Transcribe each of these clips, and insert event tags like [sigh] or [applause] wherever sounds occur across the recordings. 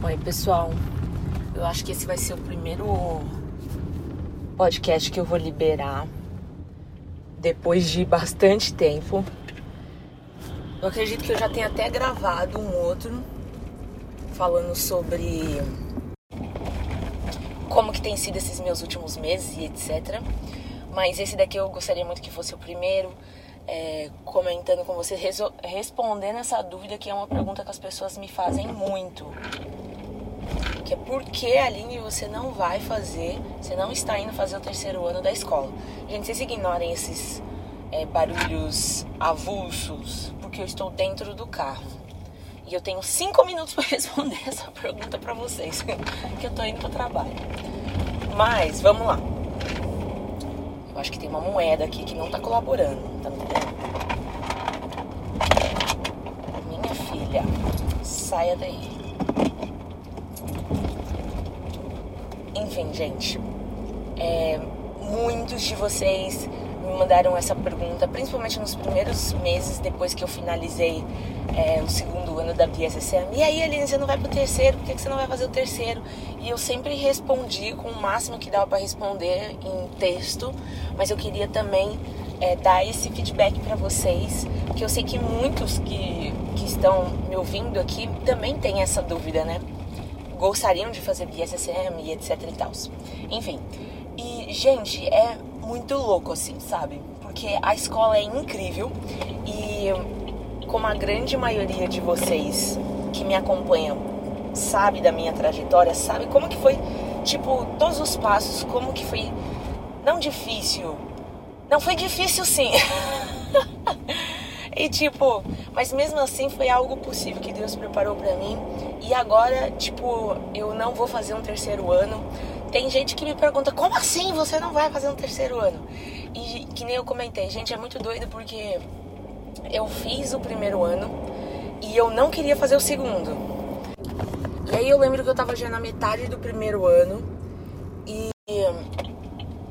Oi, pessoal. Eu acho que esse vai ser o primeiro podcast que eu vou liberar depois de bastante tempo. Eu acredito que eu já tenho até gravado um outro falando sobre como que tem sido esses meus últimos meses e etc. Mas esse daqui eu gostaria muito que fosse o primeiro, é, comentando com você, respondendo essa dúvida que é uma pergunta que as pessoas me fazem muito que é por que, Aline, você não vai fazer, você não está indo fazer o terceiro ano da escola. Gente, vocês ignorem esses é, barulhos avulsos, porque eu estou dentro do carro. E eu tenho cinco minutos para [laughs] responder essa pergunta para vocês, que eu tô indo pro trabalho. Mas, vamos lá. Eu acho que tem uma moeda aqui que não tá colaborando, tá? Minha filha, saia daí. Enfim, gente, é, muitos de vocês me mandaram essa pergunta, principalmente nos primeiros meses depois que eu finalizei é, o segundo ano da BSSM. E aí, Aline, você não vai pro terceiro? Por que você não vai fazer o terceiro? E eu sempre respondi com o máximo que dava para responder em texto, mas eu queria também é, dar esse feedback para vocês, que eu sei que muitos que, que estão me ouvindo aqui também têm essa dúvida, né? Gostariam de fazer BSSM e etc e tal. Enfim. E, gente, é muito louco assim, sabe? Porque a escola é incrível e como a grande maioria de vocês que me acompanham sabe da minha trajetória, sabe como que foi, tipo, todos os passos, como que foi não difícil. Não foi difícil sim. [laughs] E tipo, mas mesmo assim foi algo possível que Deus preparou para mim. E agora, tipo, eu não vou fazer um terceiro ano. Tem gente que me pergunta: "Como assim você não vai fazer um terceiro ano?" E que nem eu comentei, gente, é muito doido porque eu fiz o primeiro ano e eu não queria fazer o segundo. E aí eu lembro que eu tava já na metade do primeiro ano e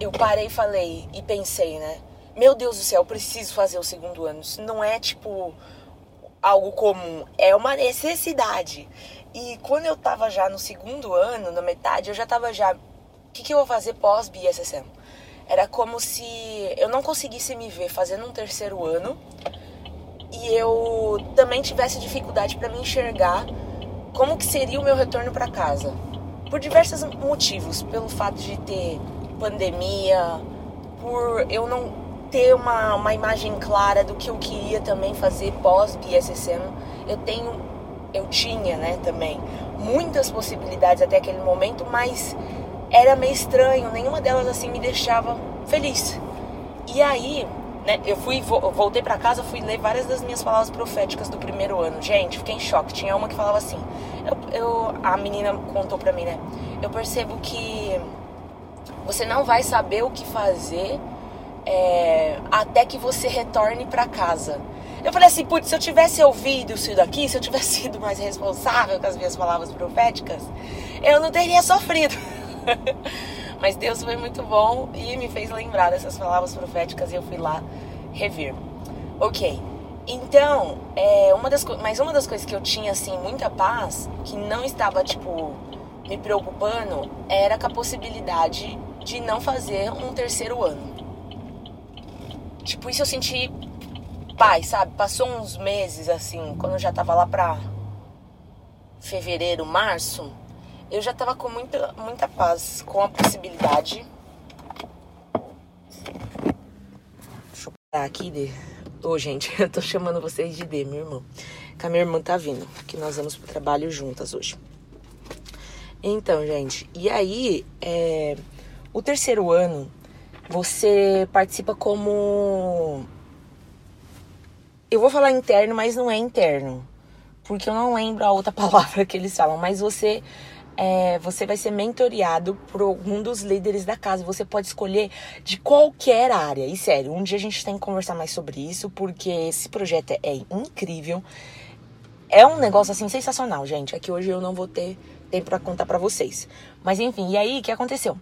eu parei falei e pensei, né? Meu Deus do céu, preciso fazer o segundo ano. Isso não é tipo algo comum, é uma necessidade. E quando eu tava já no segundo ano, na metade, eu já tava já. O que, que eu vou fazer pós BSSM? Era como se eu não conseguisse me ver fazendo um terceiro ano e eu também tivesse dificuldade para me enxergar como que seria o meu retorno para casa. Por diversos motivos, pelo fato de ter pandemia, por eu não ter uma, uma imagem clara do que eu queria também fazer pós BSSM. Eu tenho, eu tinha, né, também muitas possibilidades até aquele momento, mas era meio estranho, nenhuma delas assim me deixava feliz. E aí, né, eu fui voltei para casa, fui ler várias das minhas palavras proféticas do primeiro ano. Gente, fiquei em choque. Tinha uma que falava assim: eu, eu a menina contou para mim, né? Eu percebo que você não vai saber o que fazer é, até que você retorne para casa. Eu falei assim, putz, se eu tivesse ouvido isso daqui, se eu tivesse [laughs] sido mais responsável com as minhas palavras proféticas, eu não teria sofrido. [laughs] Mas Deus foi muito bom e me fez lembrar dessas palavras proféticas e eu fui lá rever. Ok, então, é, uma das, mas uma das coisas que eu tinha, assim, muita paz, que não estava, tipo, me preocupando, era com a possibilidade de não fazer um terceiro ano. Tipo, isso eu senti paz, sabe? Passou uns meses assim, quando eu já tava lá pra fevereiro, março, eu já tava com muita, muita paz com a possibilidade. Deixa eu parar aqui de. Ô, oh, gente, [laughs] eu tô chamando vocês de D, meu irmão. Que a minha irmã tá vindo, que nós vamos pro trabalho juntas hoje. Então, gente, e aí, é, o terceiro ano você participa como. Eu vou falar interno, mas não é interno. Porque eu não lembro a outra [laughs] palavra que eles falam. Mas você é, você vai ser mentoreado por algum dos líderes da casa. Você pode escolher de qualquer área. E sério, um dia a gente tem que conversar mais sobre isso, porque esse projeto é incrível. É um negócio assim sensacional, gente. É que hoje eu não vou ter tempo para contar para vocês. Mas enfim, e aí o que aconteceu?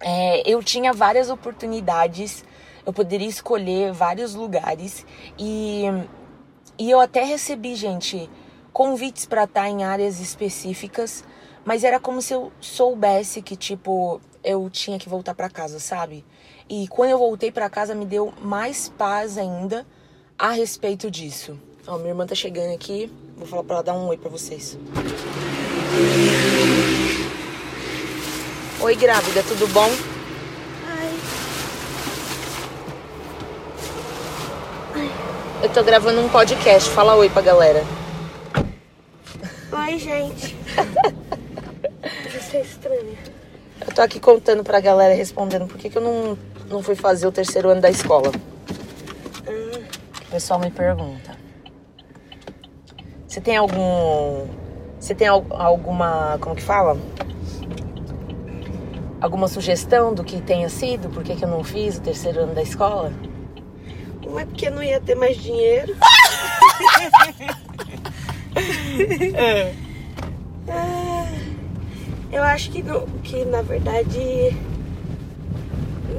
É, eu tinha várias oportunidades, eu poderia escolher vários lugares e, e eu até recebi, gente, convites para estar em áreas específicas, mas era como se eu soubesse que tipo eu tinha que voltar para casa, sabe? E quando eu voltei para casa me deu mais paz ainda a respeito disso. Ó, minha irmã tá chegando aqui, vou falar para ela dar um oi para vocês. Oi, grávida, tudo bom? Eu tô gravando um podcast. Fala oi pra galera. Oi, gente. [laughs] Você é estranha. Eu tô aqui contando pra galera, respondendo por que, que eu não, não fui fazer o terceiro ano da escola. Hum. O pessoal me pergunta. Você tem algum. Você tem al- alguma. Como que fala? Alguma sugestão do que tenha sido? Por que, que eu não fiz o terceiro ano da escola? Não é porque não ia ter mais dinheiro. [laughs] Ah, eu acho que, não, que na verdade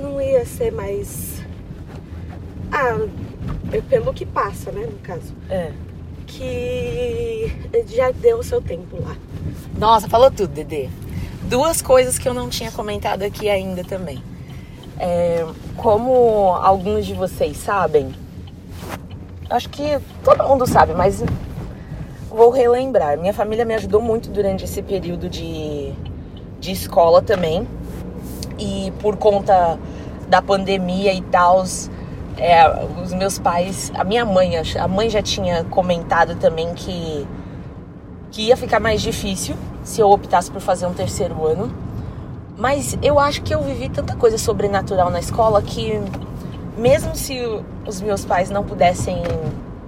não ia ser mais. Ah, é pelo que passa, né? No caso. É. Que já deu o seu tempo lá. Nossa, falou tudo, Dedê. Duas coisas que eu não tinha comentado aqui ainda também. É, como alguns de vocês sabem, acho que todo mundo sabe, mas vou relembrar. Minha família me ajudou muito durante esse período de, de escola também. E por conta da pandemia e tal, é, os meus pais, a minha mãe, a mãe já tinha comentado também que que ia ficar mais difícil se eu optasse por fazer um terceiro ano. Mas eu acho que eu vivi tanta coisa sobrenatural na escola que, mesmo se os meus pais não pudessem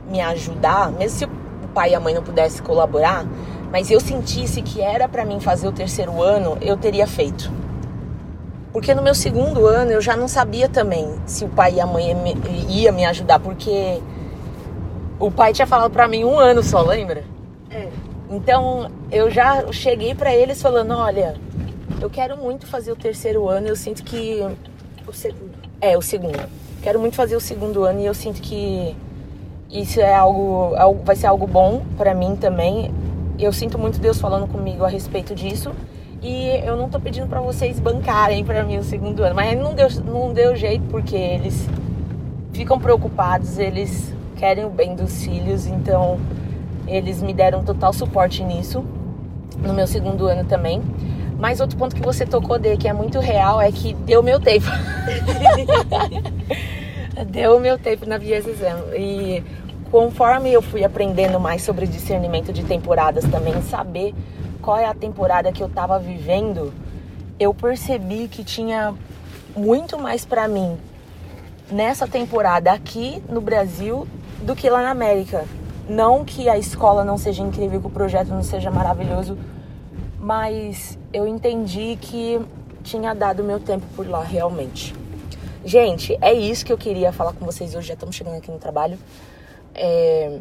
me ajudar, mesmo se o pai e a mãe não pudessem colaborar, mas eu sentisse que era pra mim fazer o terceiro ano, eu teria feito. Porque no meu segundo ano eu já não sabia também se o pai e a mãe ia me, ajudar, porque o pai tinha falado pra mim um ano só, lembra? É. Então eu já cheguei pra eles falando, olha, eu quero muito fazer o terceiro ano, eu sinto que O segundo. é o segundo. Quero muito fazer o segundo ano e eu sinto que isso é algo, algo- vai ser algo bom pra mim também. Eu sinto muito Deus falando comigo a respeito disso. E eu não tô pedindo pra vocês bancarem pra mim o segundo ano, mas não deu, não deu jeito porque eles ficam preocupados, eles querem o bem dos filhos, então eles me deram total suporte nisso no meu segundo ano também. Mas outro ponto que você tocou, Dê, que é muito real, é que deu meu tempo. [laughs] deu meu tempo na Exam. E conforme eu fui aprendendo mais sobre discernimento de temporadas também, saber qual é a temporada que eu tava vivendo, eu percebi que tinha muito mais pra mim nessa temporada aqui no Brasil do que lá na América. Não que a escola não seja incrível, que o projeto não seja maravilhoso, mas eu entendi que tinha dado meu tempo por lá realmente. Gente, é isso que eu queria falar com vocês hoje. Já estamos chegando aqui no trabalho. É,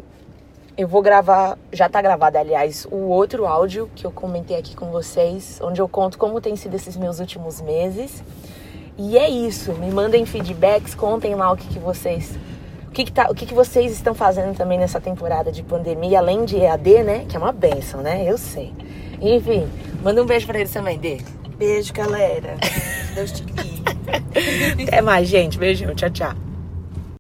eu vou gravar, já tá gravado, aliás, o outro áudio que eu comentei aqui com vocês, onde eu conto como tem sido esses meus últimos meses. E é isso. Me mandem feedbacks, contem lá o que, que vocês. O, que, que, tá, o que, que vocês estão fazendo também nessa temporada de pandemia, além de EAD, né? Que é uma benção, né? Eu sei. Enfim, manda um beijo pra eles também, Dê. Beijo, galera. Deus te guie. [laughs] Até mais, gente. Beijão. Tchau, tchau.